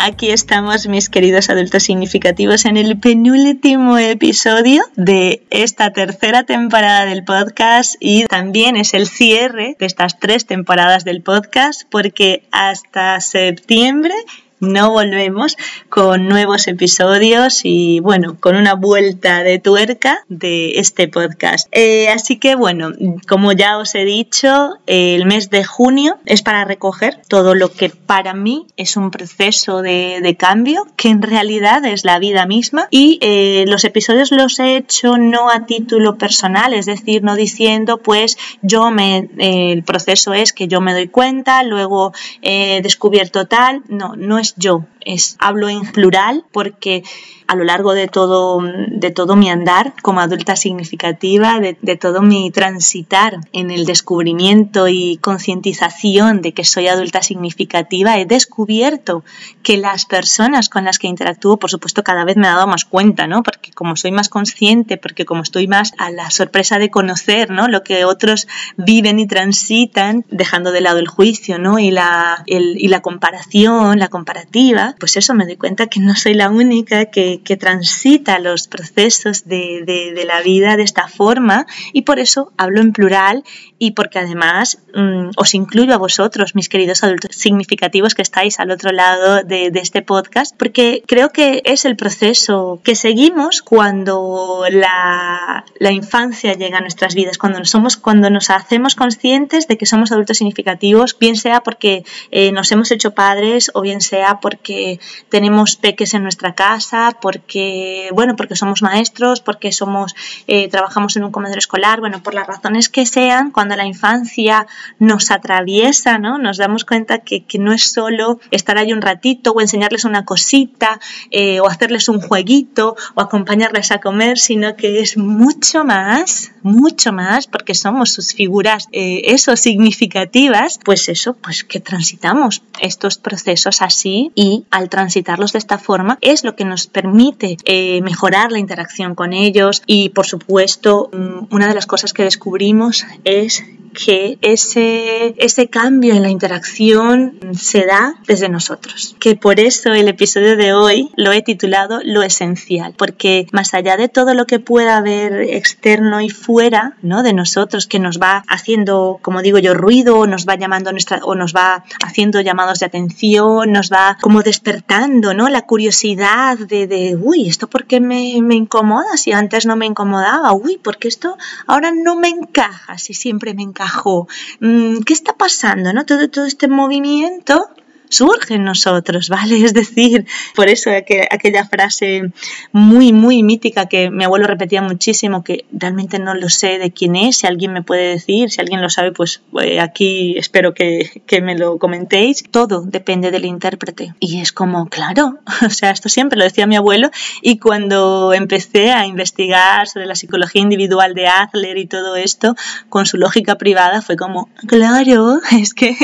Aquí estamos, mis queridos adultos significativos, en el penúltimo episodio de esta tercera temporada del podcast y también es el cierre de estas tres temporadas del podcast porque hasta septiembre no volvemos con nuevos episodios y bueno, con una vuelta de tuerca de este podcast. Eh, así que bueno, como ya os he dicho, el mes de junio es para recoger todo lo que para mí es un proceso de, cambio, que en realidad es la vida misma y eh, los episodios los he hecho no a título personal, es decir, no diciendo pues yo me, eh, el proceso es que yo me doy cuenta, luego he descubierto tal, no, no es yo, es, hablo en plural porque a lo largo de todo, de todo mi andar como adulta significativa, de, todo mi transitar en el descubrimiento y concientización de que soy adulta significativa, he descubierto que las personas con las que interactúo, por supuesto, cada vez me he dado más cuenta, ¿no? Porque como soy más consciente, porque como estoy más a la sorpresa de conocer, ¿no? Lo que otros viven y transitan, dejando de lado el juicio, ¿no? Y la, y la comparación, la comparativa, pues eso me doy cuenta que no soy la única que que, transita los procesos de, de, la vida de esta forma y por eso hablo en plural y porque además mm, os incluyo a vosotros, mis queridos adultos significativos que estáis al otro lado de, de, este podcast, porque creo que es el proceso que seguimos cuando la, la, infancia llega a nuestras vidas, cuando nos, somos, cuando nos hacemos conscientes de que somos adultos significativos, bien sea porque eh, nos hemos hecho padres o bien sea porque tenemos peques en nuestra casa, porque, bueno, porque somos maestros, porque somos, eh, trabajamos en un comedor escolar, bueno, por las razones que sean, cuando la infancia nos atraviesa, ¿no? Nos damos cuenta que, no es solo estar ahí un ratito o enseñarles una cosita eh, o hacerles un jueguito o acompañarles a comer, sino que es mucho más, mucho más, porque somos sus figuras, eh, eso, significativas, pues eso, pues que transitamos estos procesos así y al transitarlos de esta forma es lo que nos permite eh, mejorar la interacción con ellos. Y por supuesto mm, una de las cosas que descubrimos es que ese, ese cambio en la interacción se da desde nosotros. Que por eso el episodio de hoy lo he titulado Lo esencial, porque más allá de todo lo que pueda haber externo y fuera ¿no? de nosotros, que nos va haciendo, como digo yo, ruido, nos va llamando nuestra, o nos va haciendo llamados de atención, nos va como despertando ¿no? la curiosidad de, de uy, ¿esto por qué me, me incomoda? Si antes no me incomodaba, uy, porque esto ahora no me encaja, si siempre me encaja Mm, ¿Qué está pasando? ¿no? Todo, todo este movimiento surge en nosotros, ¿vale? Es decir, por eso aquella frase muy, muy mítica que mi abuelo repetía muchísimo, que realmente no lo sé de quién es, si alguien me puede decir, si alguien lo sabe, pues eh, aquí espero que, que me lo comentéis. Todo depende del intérprete. Y es como, claro, o sea, esto siempre lo decía mi abuelo y cuando empecé a investigar sobre la psicología individual de Adler y todo esto, con su lógica privada, fue como, claro, es que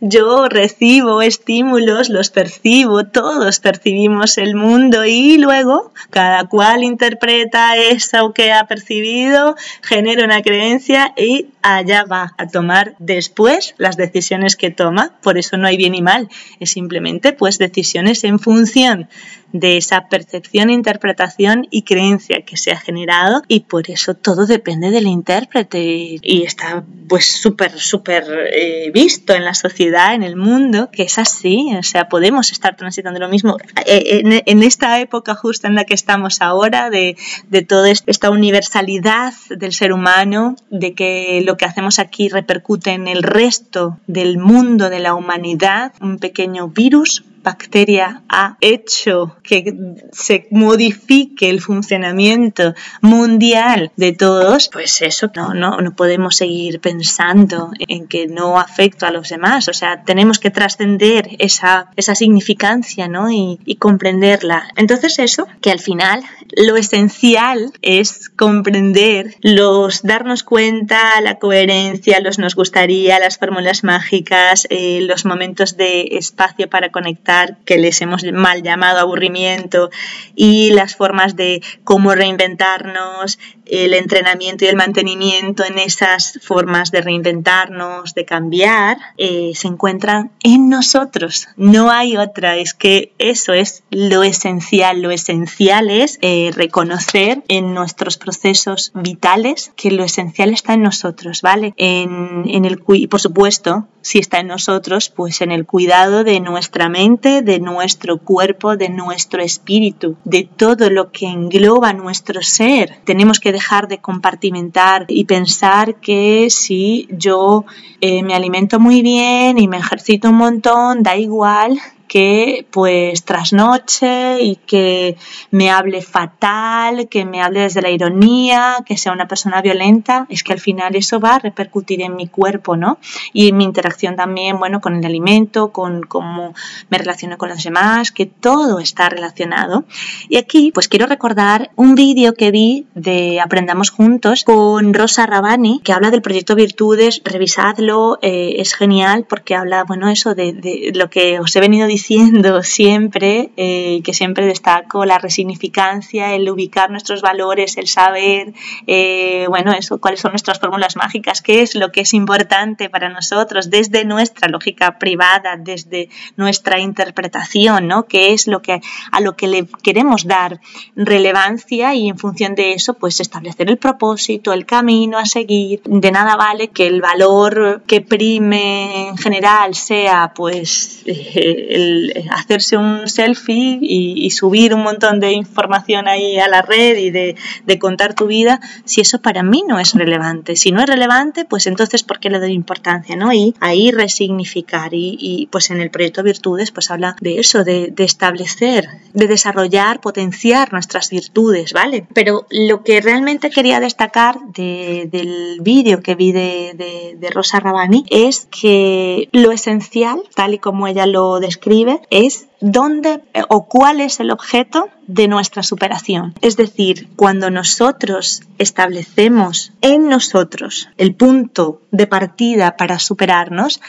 yo recibo este estímulos, los percibo, todos percibimos el mundo y luego cada cual interpreta eso que ha percibido, genera una creencia y allá va a tomar después las decisiones que toma. Por eso no hay bien y mal, es simplemente pues decisiones en función de esa percepción, interpretación y creencia que se ha generado y por eso todo depende del intérprete. Y está pues súper, súper eh, visto en la sociedad, en el mundo, que es así, o sea, podemos estar transitando lo mismo eh, en, en esta época justa en la que estamos ahora, de, de toda esta universalidad del ser humano, de que lo que hacemos aquí repercute en el resto del mundo, de la humanidad, un pequeño virus bacteria ha hecho que se modifique el funcionamiento mundial de todos, pues eso no, no, no podemos seguir pensando en que no afecta a los demás. O sea, tenemos que trascender esa, esa significancia ¿no? y, y comprenderla. Entonces eso, que al final lo esencial es comprender los darnos cuenta, la coherencia, los nos gustaría, las fórmulas mágicas, eh, los momentos de espacio para conectar que les hemos mal llamado aburrimiento y las formas de cómo reinventarnos, el entrenamiento y el mantenimiento en esas formas de reinventarnos, de cambiar, eh, se encuentran en nosotros. No hay otra. Es que eso es lo esencial. Lo esencial es eh, reconocer en nuestros procesos vitales que lo esencial está en nosotros, ¿vale? En, en el, y por supuesto, si está en nosotros, pues en el cuidado de nuestra mente, de nuestro cuerpo, de nuestro espíritu, de todo lo que engloba nuestro ser. Tenemos que dejar de compartimentar y pensar que si yo eh, me alimento muy bien y me ejercito un montón, da igual que pues trasnoche y que me hable fatal, que me hable desde la ironía, que sea una persona violenta, es que al final eso va a repercutir en mi cuerpo, ¿no? Y en mi interacción también, bueno, con el alimento, con cómo me relaciono con los demás, que todo está relacionado. Y aquí pues quiero recordar un vídeo que vi de Aprendamos Juntos con Rosa Rabani, que habla del proyecto Virtudes, revisadlo, eh, es genial porque habla, bueno, eso de, de lo que os he venido diciendo diciendo siempre, eh, que siempre destaco la resignificancia, el ubicar nuestros valores, el saber, eh, bueno, eso, cuáles son nuestras fórmulas mágicas, qué es lo que es importante para nosotros desde nuestra lógica privada, desde nuestra interpretación, ¿no? Qué es lo que, a lo que le queremos dar relevancia y en función de eso, pues establecer el propósito, el camino a seguir. De nada vale que el valor que prime en general sea, pues, eh, el hacerse un selfie y, subir un montón de información ahí a la red y de, contar tu vida, si eso para mí no es relevante. Si no es relevante, pues entonces ¿por qué le doy importancia? ¿no? Y ahí resignificar y, pues en el proyecto Virtudes pues habla de eso, de, establecer, de desarrollar, potenciar nuestras virtudes, ¿vale? Pero lo que realmente quería destacar del vídeo que vi de, de Rosa Rabani es que lo esencial, tal y como ella lo describe, es dónde eh, o cuál es el objeto de nuestra superación. Es decir, cuando nosotros establecemos en nosotros el punto de partida para superarnos,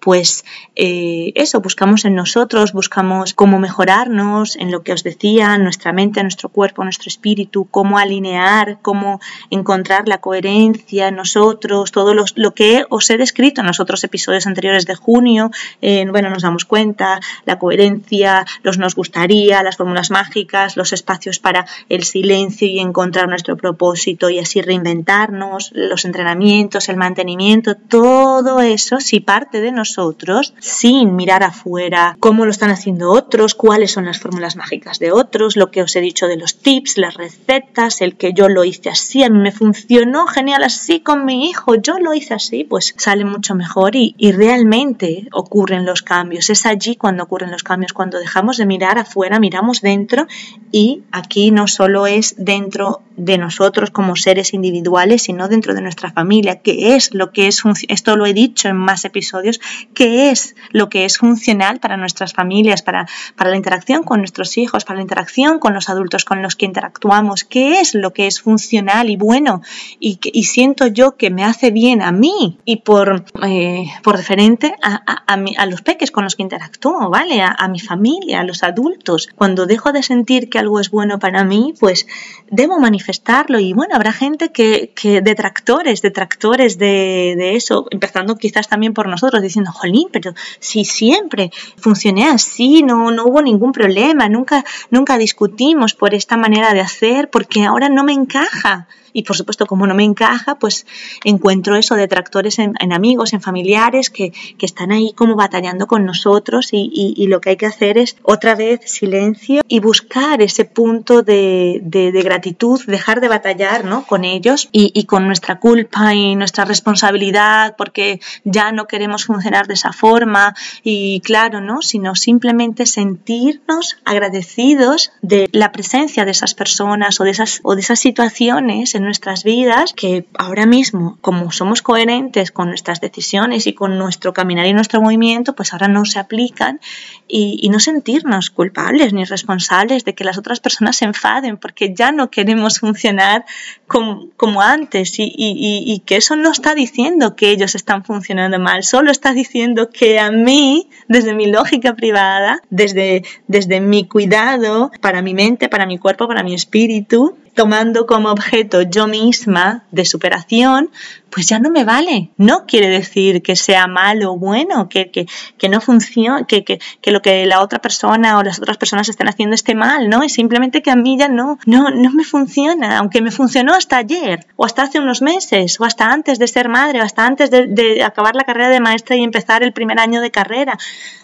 pues eh, eso, buscamos en nosotros, buscamos cómo mejorarnos, en lo que os decía, nuestra mente, nuestro cuerpo, nuestro espíritu, cómo alinear, cómo encontrar la coherencia en nosotros, todo lo, que os he descrito en los otros episodios anteriores de junio, eh, bueno, nos damos cuenta, la coherencia, los nos gustaría, las fórmulas mágicas, los espacios para el silencio y encontrar nuestro propósito y así reinventarnos, los entrenamientos, el mantenimiento, todo eso, si parte de nosotros sin mirar afuera. Cómo lo están haciendo otros, cuáles son las fórmulas mágicas de otros, lo que os he dicho de los tips, las recetas, el que yo lo hice así, a mí me funcionó genial así con mi hijo, yo lo hice así, pues sale mucho mejor y, y realmente ocurren los cambios. Es allí cuando ocurren los cambios, cuando dejamos de mirar afuera, miramos dentro y aquí no solo es dentro de nosotros como seres individuales, sino dentro de nuestra familia, que es lo que es, esto lo he dicho en más episodios, qué es lo que es funcional para nuestras familias, para, para la interacción con nuestros hijos, para la interacción con los adultos con los que interactuamos, qué es lo que es funcional y bueno y, y siento yo que me hace bien a mí y por, eh, por referente a, a, a, los peques con los que interactúo, ¿vale? A, a mi familia, a los adultos. Cuando dejo de sentir que algo es bueno para mí, pues debo manifestarlo y bueno, habrá gente que, que detractores, detractores de, de eso, empezando quizás también por nosotros, diciendo jolín, pero si siempre funcioné así, no, no hubo ningún problema, nunca, nunca discutimos por esta manera de hacer, porque ahora no me encaja. Y por supuesto como no me encaja, pues encuentro eso, detractores en, en amigos, en familiares que, que, están ahí como batallando con nosotros y, y, lo que hay que hacer es otra vez silencio y buscar ese punto de, de, de gratitud, dejar de batallar ¿no? con ellos y, y con nuestra culpa y nuestra responsabilidad porque ya no queremos funcionar de esa forma y claro, ¿no? Sino simplemente sentirnos agradecidos de la presencia de esas personas o de esas, o de esas situaciones en nuestras vidas que ahora mismo, como somos coherentes con nuestras decisiones y con nuestro caminar y nuestro movimiento, pues ahora no se aplican y, no sentirnos culpables ni responsables de que las otras personas se enfaden porque ya no queremos funcionar como, como antes. Y, y, y que eso no está diciendo que ellos están funcionando mal, solo está diciendo que a mí, desde mi lógica privada, desde, desde mi cuidado para mi mente, para mi cuerpo, para mi espíritu, tomando como objeto yo misma de superación, pues ya no me vale. No quiere decir que sea malo o bueno, que, que, que no funcione, que, que, que, lo que la otra persona o las otras personas estén haciendo esté mal, ¿no? Es simplemente que a mí ya no, no, no me funciona, aunque me funcionó hasta ayer, o hasta hace unos meses, o hasta antes de ser madre, o hasta antes de, de acabar la carrera de maestra y empezar el primer año de carrera.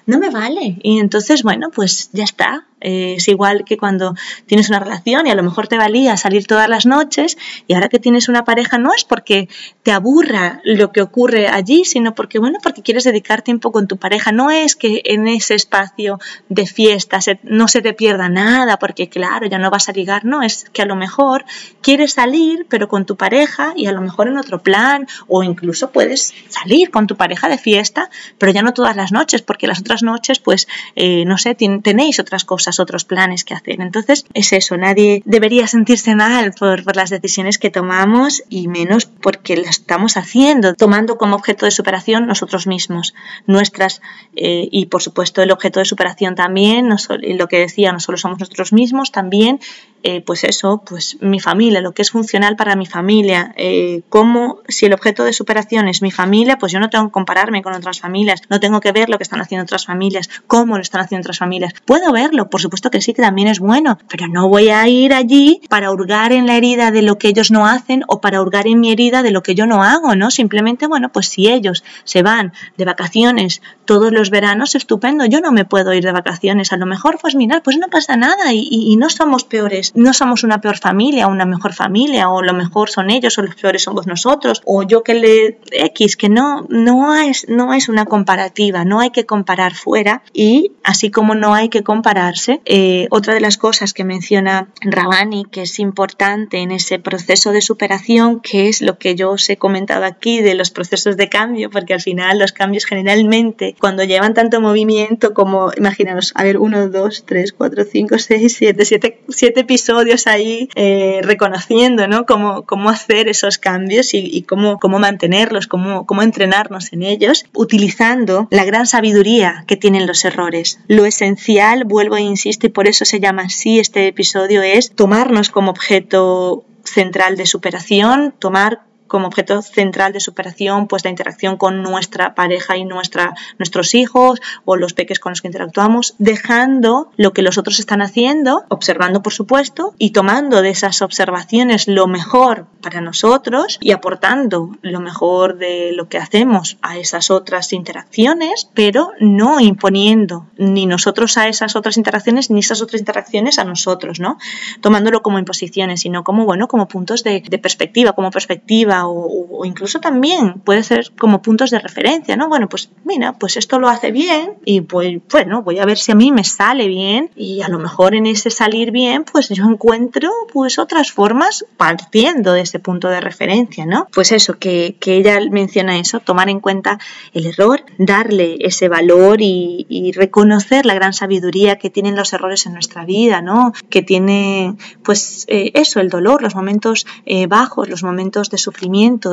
No me vale. Y entonces, bueno, pues ya está. Eh, es igual que cuando tienes una relación y a lo mejor te valía salir todas las noches y ahora que tienes una pareja no es porque te aburra lo que ocurre allí, sino porque, bueno, porque quieres dedicar tiempo con tu pareja. No es que en ese espacio de fiesta se, no se te pierda nada, porque claro, ya no vas a ligar, no, es que a lo mejor quieres salir, pero con tu pareja y a lo mejor en otro plan, o incluso puedes salir con tu pareja de fiesta, pero ya no todas las noches, porque las otras noches, pues, eh, no sé, tenéis otras cosas otros planes que hacer. Entonces es eso, nadie debería sentirse mal por, por las decisiones que tomamos y menos porque las estamos haciendo, tomando como objeto de superación nosotros mismos, nuestras eh, y por supuesto el objeto de superación también, lo que decía, no solo somos nosotros mismos, también eh, pues eso, pues mi familia, lo que es funcional para mi familia, eh, cómo, si el objeto de superación es mi familia, pues yo no tengo que compararme con otras familias, no tengo que ver lo que están haciendo otras familias, cómo lo están haciendo otras familias. Puedo verlo, por supuesto que sí, que también es bueno, pero no voy a ir allí para hurgar en la herida de lo que ellos no hacen o para hurgar en mi herida de lo que yo no hago, ¿no? Simplemente, bueno, pues si ellos se van de vacaciones todos los veranos, estupendo, yo no me puedo ir de vacaciones, a lo mejor, pues mirar, pues no pasa nada y, y, y no somos peores no somos una peor familia o una mejor familia, o lo mejor son ellos o los peores somos nosotros, o yo que le X, que no, no, es, no es una comparativa, no hay que comparar fuera y así como no hay que compararse, eh, otra de las cosas que menciona Rabani que es importante en ese proceso de superación, que es lo que yo os he comentado aquí de los procesos de cambio, porque al final los cambios generalmente cuando llevan tanto movimiento como, imaginaros, a ver, 1, 2, 3, 4, 5, 6, 7, 7, 7 episodios episodios ahí eh, reconociendo ¿no? cómo, cómo hacer esos cambios y, cómo, cómo mantenerlos, cómo, cómo entrenarnos en ellos, utilizando la gran sabiduría que tienen los errores. Lo esencial, vuelvo e insisto, y por eso se llama así este episodio, es tomarnos como objeto central de superación, tomar como objeto central de superación pues la interacción con nuestra pareja y nuestra, nuestros hijos o los peques con los que interactuamos, dejando lo que los otros están haciendo, observando por supuesto, y tomando de esas observaciones lo mejor para nosotros y aportando lo mejor de lo que hacemos a esas otras interacciones, pero no imponiendo ni nosotros a esas otras interacciones ni esas otras interacciones a nosotros, ¿no? Tomándolo como imposiciones, sino como, bueno, como puntos de, de perspectiva, como perspectiva o, incluso también puede ser como puntos de referencia, ¿no? Bueno, pues mira, pues esto lo hace bien y pues bueno, voy a ver si a mí me sale bien y a lo mejor en ese salir bien, pues yo encuentro pues otras formas partiendo de ese punto de referencia, ¿no? Pues eso, que, que ella menciona eso, tomar en cuenta el error, darle ese valor y, y reconocer la gran sabiduría que tienen los errores en nuestra vida, ¿no? Que tiene pues eh, eso, el dolor, los momentos eh, bajos, los momentos de sufrimiento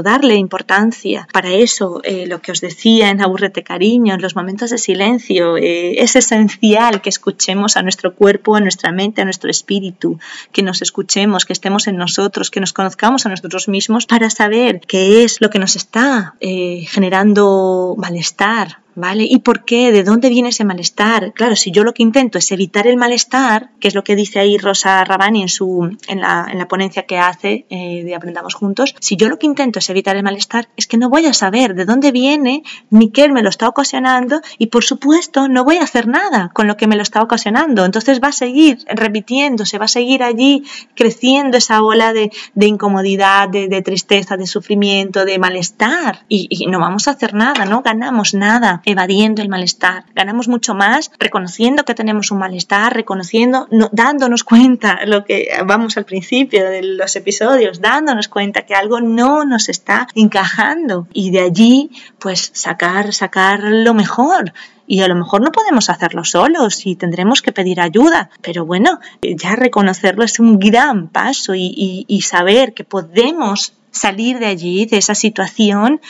darle importancia. Para eso, eh, lo que os decía en Aburrete Cariño, en los momentos de silencio, eh, es esencial que escuchemos a nuestro cuerpo, a nuestra mente, a nuestro espíritu, que nos escuchemos, que estemos en nosotros, que nos conozcamos a nosotros mismos para saber qué es lo que nos está eh, generando malestar, ¿vale? ¿Y por qué? ¿De dónde viene ese malestar? Claro, si yo lo que intento es evitar el malestar, que es lo que dice ahí Rosa Rabani en, su, en, la, en la ponencia que hace eh, de Aprendamos Juntos, si yo lo que intento es evitar el malestar, es que no voy a saber de dónde viene, ni qué me lo está ocasionando y por supuesto no voy a hacer nada con lo que me lo está ocasionando. Entonces va a seguir repitiéndose, va a seguir allí creciendo esa ola de, de incomodidad, de, de, tristeza, de sufrimiento, de malestar y, y no vamos a hacer nada, no ganamos nada evadiendo el malestar. Ganamos mucho más reconociendo que tenemos un malestar, reconociendo, no, dándonos cuenta, lo que vamos al principio de los episodios, dándonos cuenta que algo no nos está encajando. Y de allí pues sacar, sacar lo mejor, y a lo mejor no podemos hacerlo solos y tendremos que pedir ayuda, pero bueno, ya reconocerlo es un gran paso y, y, y saber que podemos salir de allí, de esa situación,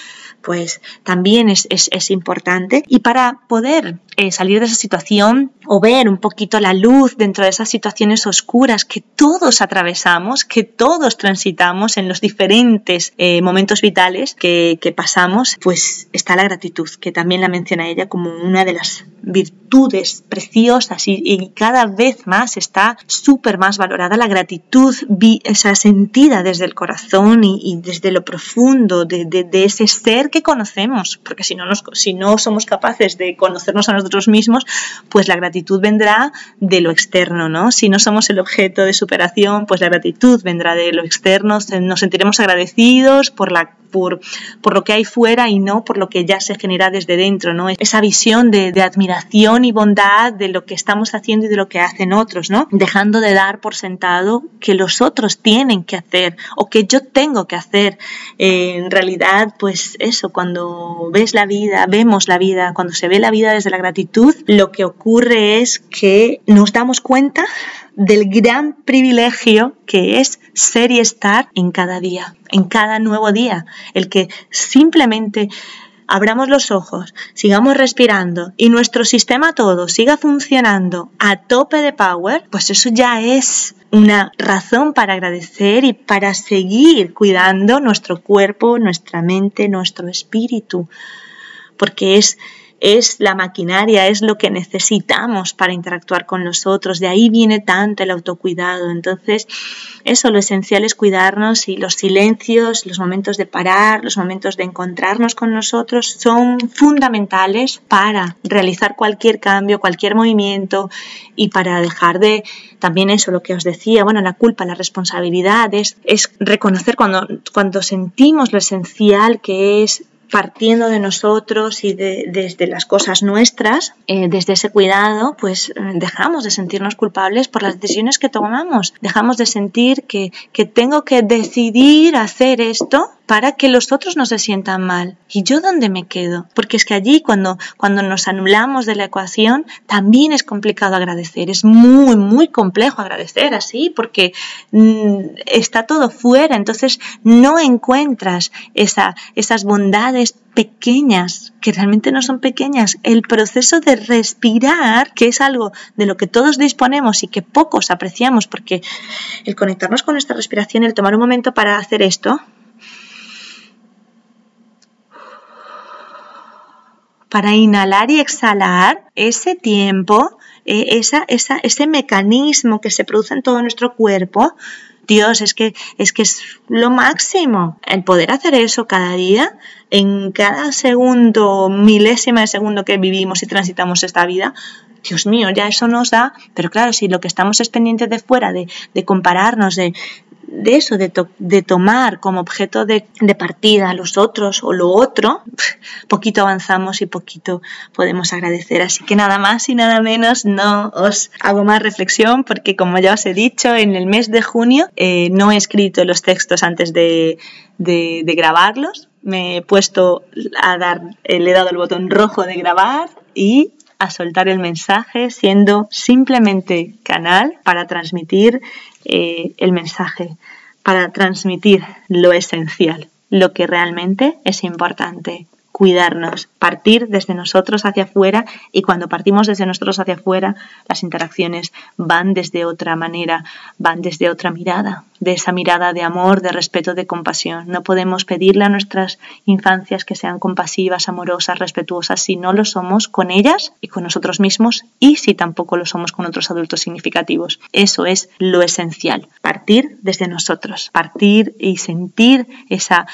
pues también es, es, importante. Y para poder eh, salir de esa situación o ver un poquito la luz dentro de esas situaciones oscuras que todos atravesamos, que todos transitamos en los diferentes eh, momentos vitales que, que, pasamos, pues está la gratitud, que también la menciona ella como una de las virtudes preciosas y, cada vez más está súper más valorada la gratitud esa sentida desde el corazón y, desde lo profundo de, ese ser que conocemos, porque si no, nos, si no somos capaces de conocernos a nosotros mismos, pues la gratitud vendrá de lo externo, ¿no? Si no somos el objeto de superación, pues la gratitud vendrá de lo externo, nos sentiremos agradecidos por la por, por, lo que hay fuera y no por lo que ya se genera desde dentro, ¿no? Esa visión de, admiración y bondad de lo que estamos haciendo y de lo que hacen otros, ¿no? Dejando de dar por sentado que los otros tienen que hacer o que yo tengo que hacer. Eh, en realidad, pues eso, cuando ves la vida, vemos la vida, cuando se ve la vida desde la gratitud, lo que ocurre es que nos damos cuenta del gran privilegio que es ser y estar en cada día, en cada nuevo día, el que simplemente abramos los ojos, sigamos respirando y nuestro sistema todo siga funcionando a tope de power, pues eso ya es una razón para agradecer y para seguir cuidando nuestro cuerpo, nuestra mente, nuestro espíritu, porque es es la maquinaria, es lo que necesitamos para interactuar con los otros. De ahí viene tanto el autocuidado. Entonces, eso, lo esencial es cuidarnos y los silencios, los momentos de parar, los momentos de encontrarnos con nosotros son fundamentales para realizar cualquier cambio, cualquier movimiento y para dejar de, también eso, lo que os decía, bueno, la culpa, la responsabilidad, es, es reconocer cuando, cuando sentimos lo esencial que es partiendo de nosotros y de, desde las cosas nuestras, eh, desde ese cuidado, pues dejamos de sentirnos culpables por las decisiones que tomamos, dejamos de sentir que, que tengo que decidir hacer esto para que los otros no se sientan mal. ¿Y yo dónde me quedo? Porque es que allí cuando, cuando nos anulamos de la ecuación también es complicado agradecer, es muy, muy complejo agradecer así porque mmm, está todo fuera, entonces no encuentras esa, esas bondades pequeñas, que realmente no son pequeñas. El proceso de respirar, que es algo de lo que todos disponemos y que pocos apreciamos, porque el conectarnos con nuestra respiración, el tomar un momento para hacer esto, para inhalar y exhalar ese tiempo, eh, esa, esa, ese mecanismo que se produce en todo nuestro cuerpo, Dios, es que, es que es lo máximo. El poder hacer eso cada día, en cada segundo, milésima de segundo que vivimos y transitamos esta vida, Dios mío, ya eso nos da, pero claro, si lo que estamos es pendiente de fuera, de, de compararnos, de, de eso, de, to de, tomar como objeto de, partida los otros o lo otro, poquito avanzamos y poquito podemos agradecer. Así que nada más y nada menos, no os hago más reflexión porque como ya os he dicho, en el mes de junio eh, no he escrito los textos antes de, de, de grabarlos. Me he puesto a dar, eh, le he dado el botón rojo de grabar y a soltar el mensaje siendo simplemente canal para transmitir eh, el mensaje, para transmitir lo esencial, lo que realmente es importante, cuidarnos, partir desde nosotros hacia afuera y cuando partimos desde nosotros hacia afuera, las interacciones van desde otra manera, van desde otra mirada, de esa mirada de amor, de respeto, de compasión. No podemos pedirle a nuestras infancias que sean compasivas, amorosas, respetuosas si no lo somos con ellas y con nosotros mismos y si tampoco lo somos con otros adultos significativos. Eso es lo esencial, partir desde nosotros, partir y sentir esa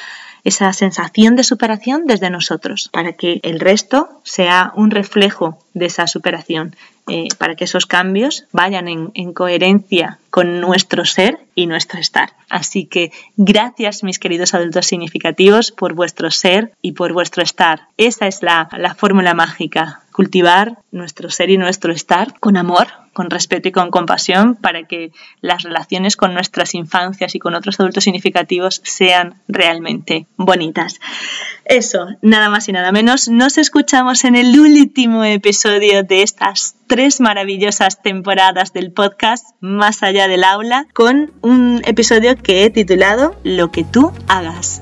esa sensación de superación desde nosotros, para que el resto sea un reflejo de esa superación, eh, para que esos cambios vayan en, en, coherencia con nuestro ser y nuestro estar. Así que gracias, mis queridos adultos significativos, por vuestro ser y por vuestro estar. Esa es la, la fórmula mágica, cultivar nuestro ser y nuestro estar con amor, con respeto y con compasión para que las relaciones con nuestras infancias y con otros adultos significativos sean realmente bonitas. Eso, nada más y nada menos. Nos escuchamos en el último episodio de estas tres maravillosas temporadas del podcast Más allá del aula con un episodio que he titulado Lo que tú hagas.